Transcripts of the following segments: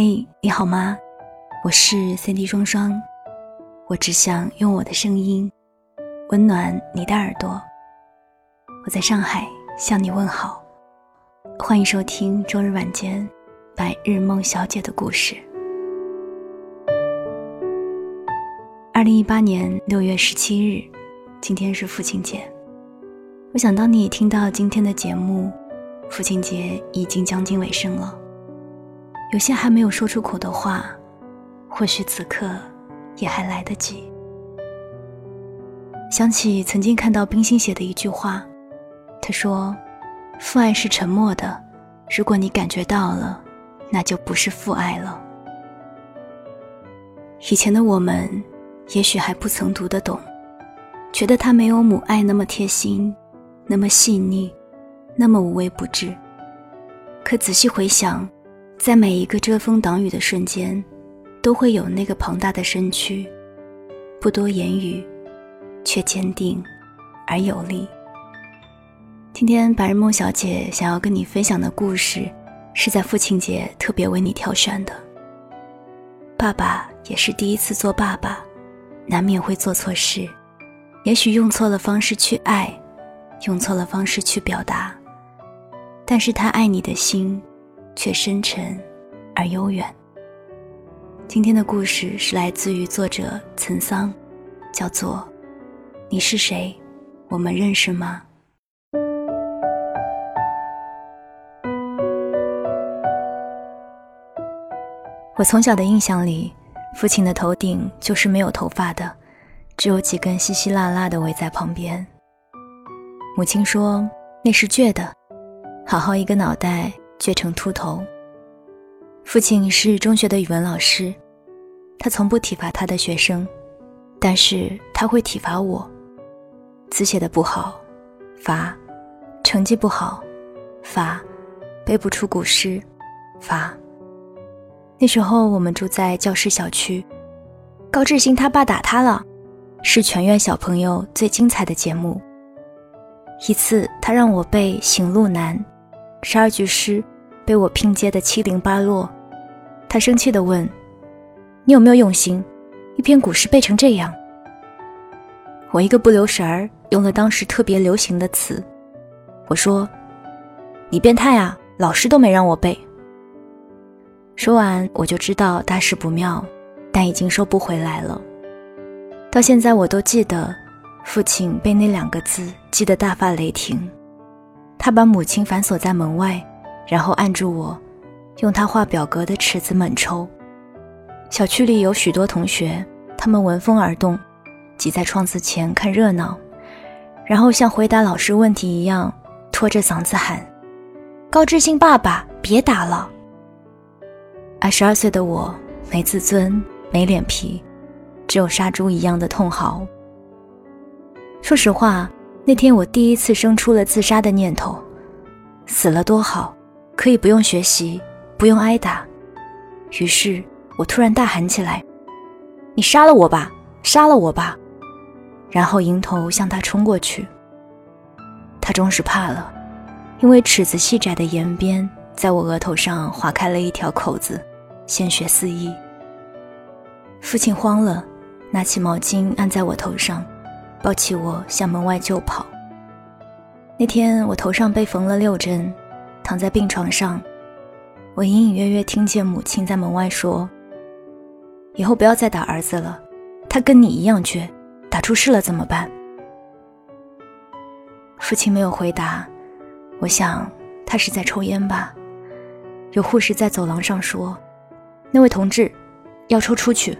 嘿，你好吗？我是 CD 双双，我只想用我的声音温暖你的耳朵。我在上海向你问好，欢迎收听周日晚间白日梦小姐的故事。二零一八年六月十七日，今天是父亲节。我想当你听到今天的节目，父亲节已经将近尾声了。有些还没有说出口的话，或许此刻也还来得及。想起曾经看到冰心写的一句话，他说：“父爱是沉默的，如果你感觉到了，那就不是父爱了。”以前的我们，也许还不曾读得懂，觉得他没有母爱那么贴心，那么细腻，那么无微不至。可仔细回想，在每一个遮风挡雨的瞬间，都会有那个庞大的身躯，不多言语，却坚定而有力。今天白日梦小姐想要跟你分享的故事，是在父亲节特别为你挑选的。爸爸也是第一次做爸爸，难免会做错事，也许用错了方式去爱，用错了方式去表达，但是他爱你的心。却深沉而悠远。今天的故事是来自于作者岑桑，叫做《你是谁？我们认识吗？》我从小的印象里，父亲的头顶就是没有头发的，只有几根稀稀拉拉的围在旁边。母亲说那是倔的，好好一个脑袋。倔成秃头。父亲是中学的语文老师，他从不体罚他的学生，但是他会体罚我。字写的不好，罚；成绩不好，罚；背不出古诗，罚。那时候我们住在教师小区，高志兴他爸打他了，是全院小朋友最精彩的节目。一次，他让我背《行路难》。十二句诗被我拼接的七零八落，他生气地问：“你有没有用心？一篇古诗背成这样？”我一个不留神儿用了当时特别流行的词，我说：“你变态啊！老师都没让我背。”说完我就知道大事不妙，但已经收不回来了。到现在我都记得，父亲被那两个字记得大发雷霆。他把母亲反锁在门外，然后按住我，用他画表格的尺子猛抽。小区里有许多同学，他们闻风而动，挤在窗子前看热闹，然后像回答老师问题一样，拖着嗓子喊：“高志兴爸爸，别打了！”二十二岁的我，没自尊，没脸皮，只有杀猪一样的痛嚎。说实话。那天我第一次生出了自杀的念头，死了多好，可以不用学习，不用挨打。于是我突然大喊起来：“你杀了我吧，杀了我吧！”然后迎头向他冲过去。他终是怕了，因为尺子细窄的沿边在我额头上划开了一条口子，鲜血四溢。父亲慌了，拿起毛巾按在我头上。抱起我向门外就跑。那天我头上被缝了六针，躺在病床上，我隐隐约约听见母亲在门外说：“以后不要再打儿子了，他跟你一样倔，打出事了怎么办？”父亲没有回答，我想他是在抽烟吧。有护士在走廊上说：“那位同志，要抽出去。”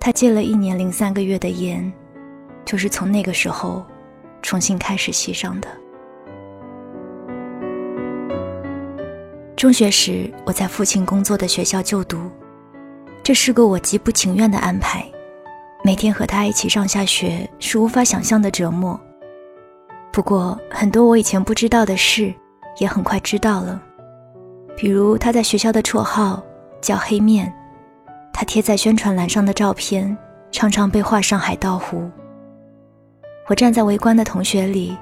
他戒了一年零三个月的烟，就是从那个时候重新开始吸上的。中学时，我在父亲工作的学校就读，这是个我极不情愿的安排。每天和他一起上下学是无法想象的折磨。不过，很多我以前不知道的事，也很快知道了，比如他在学校的绰号叫“黑面”。他贴在宣传栏上的照片，常常被画上海盗湖。我站在围观的同学里，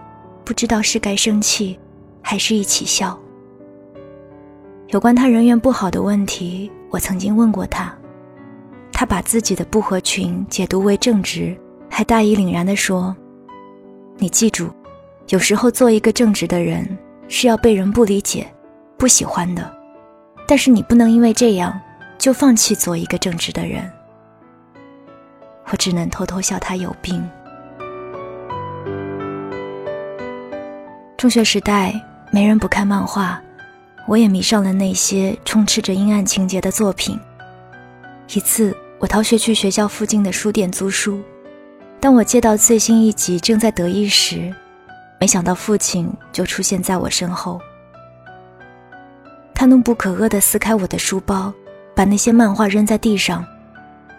不知道是该生气，还是一起笑。有关他人缘不好的问题，我曾经问过他，他把自己的不合群解读为正直，还大义凛然地说：“你记住，有时候做一个正直的人是要被人不理解、不喜欢的，但是你不能因为这样就放弃做一个正直的人。”我只能偷偷笑他有病。中学时代，没人不看漫画。我也迷上了那些充斥着阴暗情节的作品。一次，我逃学去学校附近的书店租书，当我借到最新一集，正在得意时，没想到父亲就出现在我身后。他怒不可遏地撕开我的书包，把那些漫画扔在地上。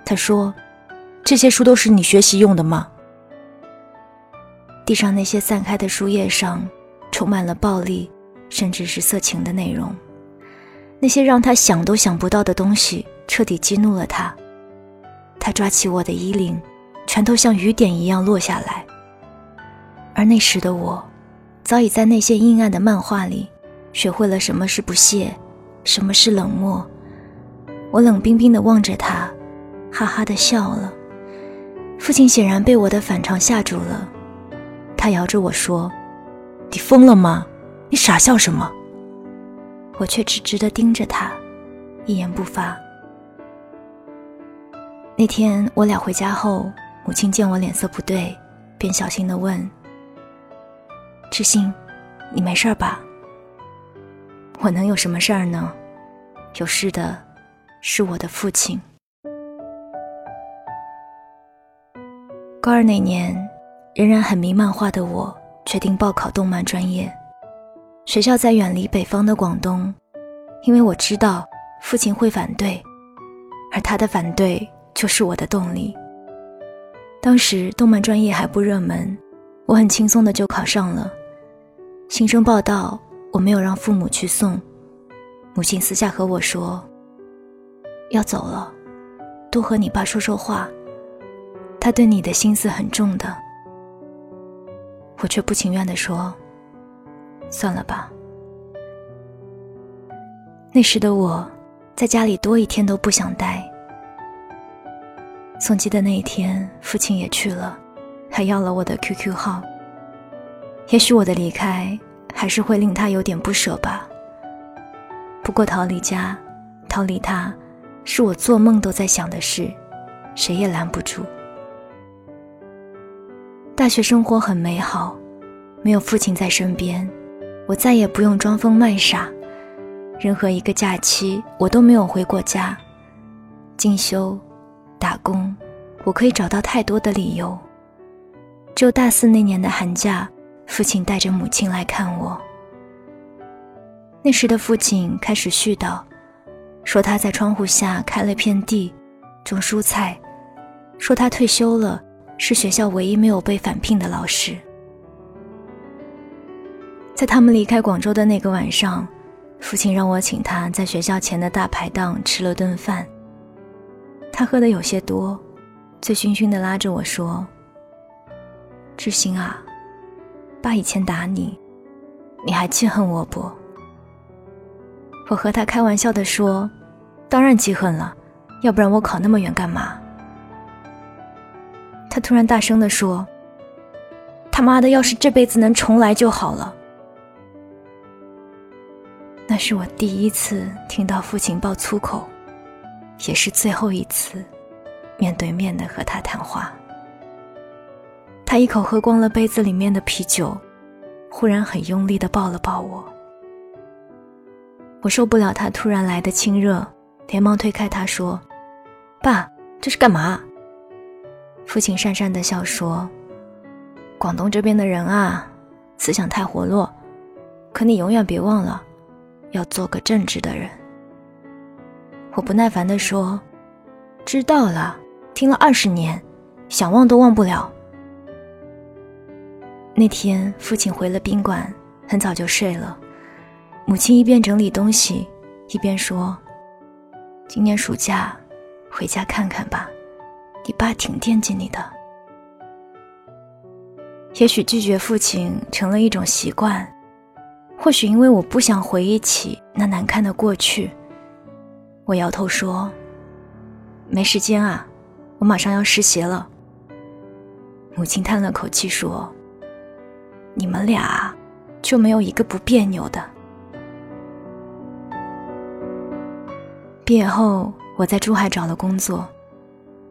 他说：“这些书都是你学习用的吗？”地上那些散开的书页上，充满了暴力。甚至是色情的内容，那些让他想都想不到的东西，彻底激怒了他。他抓起我的衣领，拳头像雨点一样落下来。而那时的我，早已在那些阴暗的漫画里，学会了什么是不屑，什么是冷漠。我冷冰冰地望着他，哈哈地笑了。父亲显然被我的反常吓住了，他摇着我说：“你疯了吗？”你傻笑什么？我却直直地盯着他，一言不发。那天我俩回家后，母亲见我脸色不对，便小心地问：“知心，你没事吧？”我能有什么事儿呢？有事的是我的父亲。高二那年，仍然很迷漫画的我，决定报考动漫专业。学校在远离北方的广东，因为我知道父亲会反对，而他的反对就是我的动力。当时动漫专业还不热门，我很轻松的就考上了。新生报道，我没有让父母去送，母亲私下和我说：“要走了，多和你爸说说话，他对你的心思很重的。”我却不情愿地说。算了吧。那时的我，在家里多一天都不想待。送机的那一天，父亲也去了，还要了我的 QQ 号。也许我的离开，还是会令他有点不舍吧。不过逃离家，逃离他，是我做梦都在想的事，谁也拦不住。大学生活很美好，没有父亲在身边。我再也不用装疯卖傻，任何一个假期我都没有回过家。进修、打工，我可以找到太多的理由。只有大四那年的寒假，父亲带着母亲来看我。那时的父亲开始絮叨，说他在窗户下开了片地，种蔬菜，说他退休了，是学校唯一没有被返聘的老师。在他们离开广州的那个晚上，父亲让我请他在学校前的大排档吃了顿饭。他喝的有些多，醉醺醺的拉着我说：“志兴啊，爸以前打你，你还记恨我不？”我和他开玩笑的说：“当然记恨了，要不然我考那么远干嘛？”他突然大声的说：“他妈的，要是这辈子能重来就好了。”那是我第一次听到父亲爆粗口，也是最后一次面对面的和他谈话。他一口喝光了杯子里面的啤酒，忽然很用力的抱了抱我。我受不了他突然来的亲热，连忙推开他说：“爸，这是干嘛？”父亲讪讪的笑说：“广东这边的人啊，思想太活络，可你永远别忘了。”要做个正直的人。我不耐烦地说：“知道了，听了二十年，想忘都忘不了。”那天，父亲回了宾馆，很早就睡了。母亲一边整理东西，一边说：“今年暑假，回家看看吧，你爸挺惦记你的。”也许拒绝父亲成了一种习惯。或许因为我不想回忆起那难堪的过去，我摇头说：“没时间啊，我马上要实习了。”母亲叹了口气说：“你们俩就没有一个不别扭的？”毕业后，我在珠海找了工作，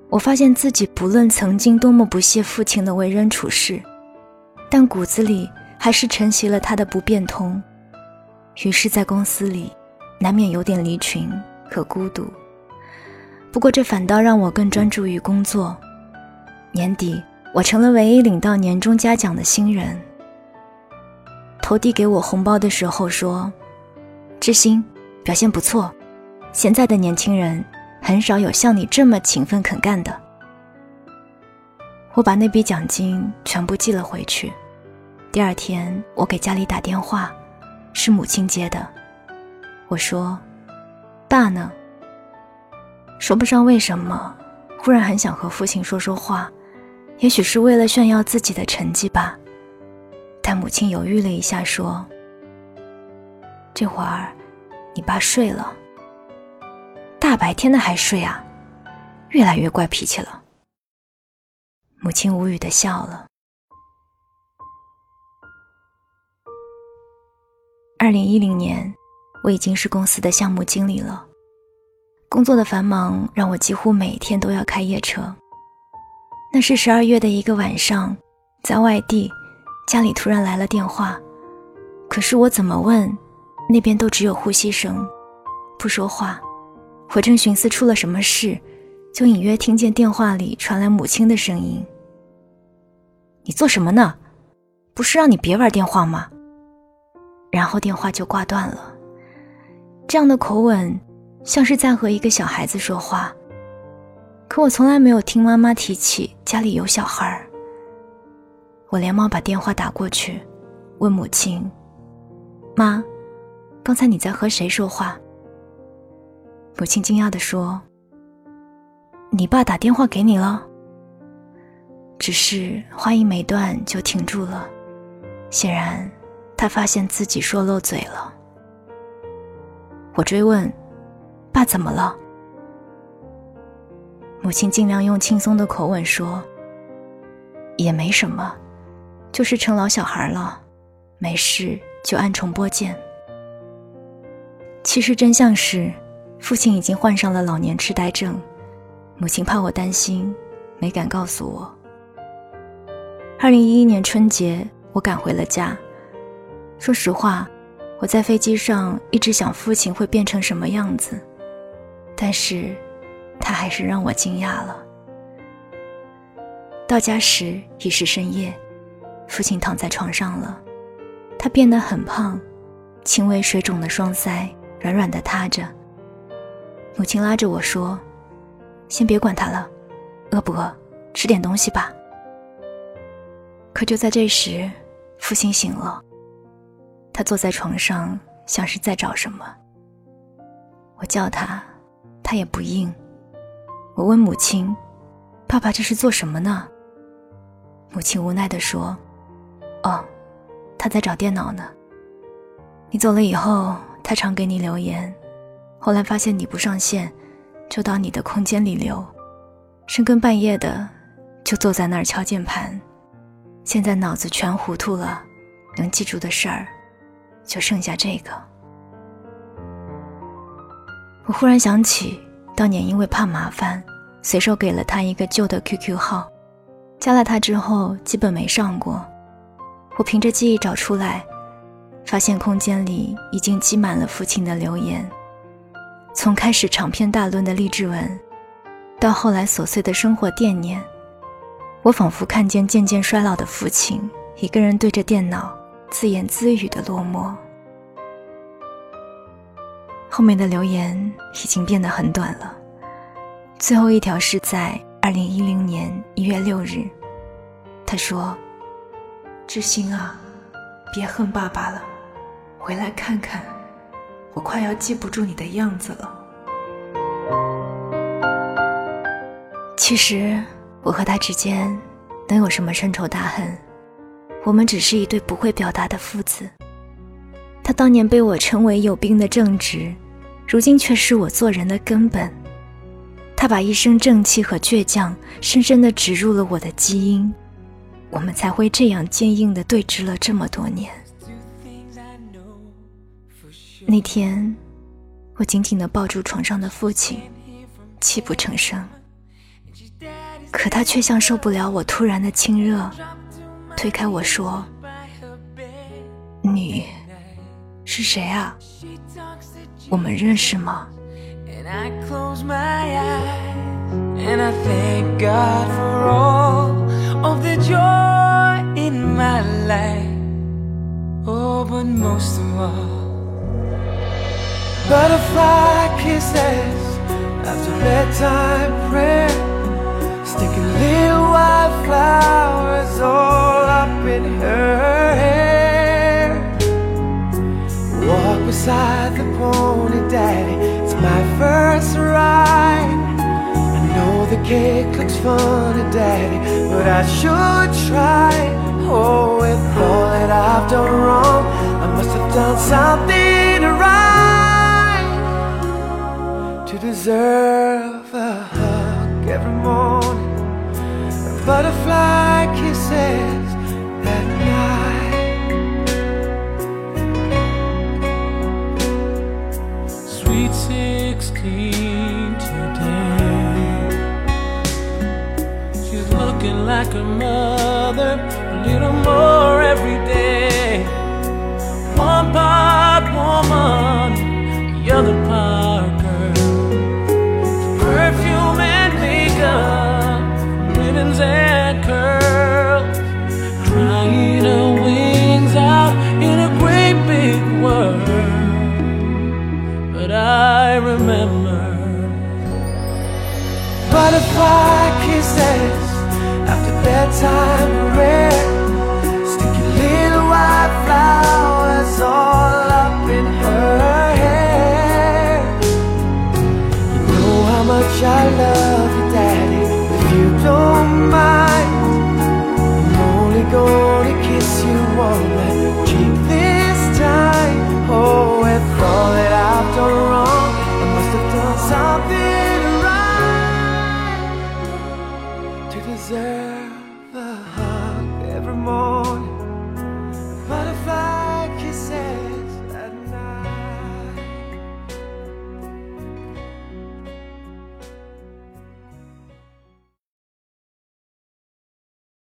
我发现自己不论曾经多么不屑父亲的为人处事，但骨子里。还是承袭了他的不变通，于是，在公司里，难免有点离群和孤独。不过，这反倒让我更专注于工作。年底，我成了唯一领到年终嘉奖的新人。投递给我红包的时候说：“知心，表现不错。现在的年轻人很少有像你这么勤奋肯干的。”我把那笔奖金全部寄了回去。第二天，我给家里打电话，是母亲接的。我说：“爸呢？”说不上为什么，忽然很想和父亲说说话，也许是为了炫耀自己的成绩吧。但母亲犹豫了一下，说：“这会儿，你爸睡了。大白天的还睡啊？越来越怪脾气了。”母亲无语的笑了。二零一零年，我已经是公司的项目经理了。工作的繁忙让我几乎每天都要开夜车。那是十二月的一个晚上，在外地，家里突然来了电话，可是我怎么问，那边都只有呼吸声，不说话。我正寻思出了什么事，就隐约听见电话里传来母亲的声音：“你做什么呢？不是让你别玩电话吗？”然后电话就挂断了。这样的口吻，像是在和一个小孩子说话。可我从来没有听妈妈提起家里有小孩儿。我连忙把电话打过去，问母亲：“妈，刚才你在和谁说话？”母亲惊讶地说：“你爸打电话给你了。”只是话音没断就停住了，显然。他发现自己说漏嘴了。我追问：“爸怎么了？”母亲尽量用轻松的口吻说：“也没什么，就是成老小孩了，没事就按重播键。”其实真相是，父亲已经患上了老年痴呆症，母亲怕我担心，没敢告诉我。二零一一年春节，我赶回了家。说实话，我在飞机上一直想父亲会变成什么样子，但是，他还是让我惊讶了。到家时已是深夜，父亲躺在床上了，他变得很胖，轻微水肿的双腮软软的塌着。母亲拉着我说：“先别管他了，饿不饿？吃点东西吧。”可就在这时，父亲醒了。他坐在床上，像是在找什么。我叫他，他也不应。我问母亲：“爸爸这是做什么呢？”母亲无奈地说：“哦，他在找电脑呢。你走了以后，他常给你留言，后来发现你不上线，就到你的空间里留，深更半夜的就坐在那儿敲键盘。现在脑子全糊涂了，能记住的事儿。”就剩下这个。我忽然想起，当年因为怕麻烦，随手给了他一个旧的 QQ 号，加了他之后，基本没上过。我凭着记忆找出来，发现空间里已经积满了父亲的留言。从开始长篇大论的励志文，到后来琐碎的生活惦念，我仿佛看见渐渐衰老的父亲，一个人对着电脑。自言自语的落寞，后面的留言已经变得很短了。最后一条是在二零一零年一月六日，他说：“知心啊，别恨爸爸了，回来看看，我快要记不住你的样子了。”其实我和他之间能有什么深仇大恨？我们只是一对不会表达的父子。他当年被我称为有病的正直，如今却是我做人的根本。他把一生正气和倔强深深地植入了我的基因，我们才会这样坚硬地对峙了这么多年。那天，我紧紧地抱住床上的父亲，泣不成声。可他却像受不了我突然的亲热，推开我说：“你是谁啊？我们认识吗？” Sticking little white flowers all up in her hair. Walk beside the pony daddy It's my first ride. I know the cake looks funny daddy But I should try. Oh, with all that I've done wrong I must have done something deserve a hug every morning butterfly kisses at night. Sweet sixteen today. She's looking like her mother a little more every day. One part woman, the other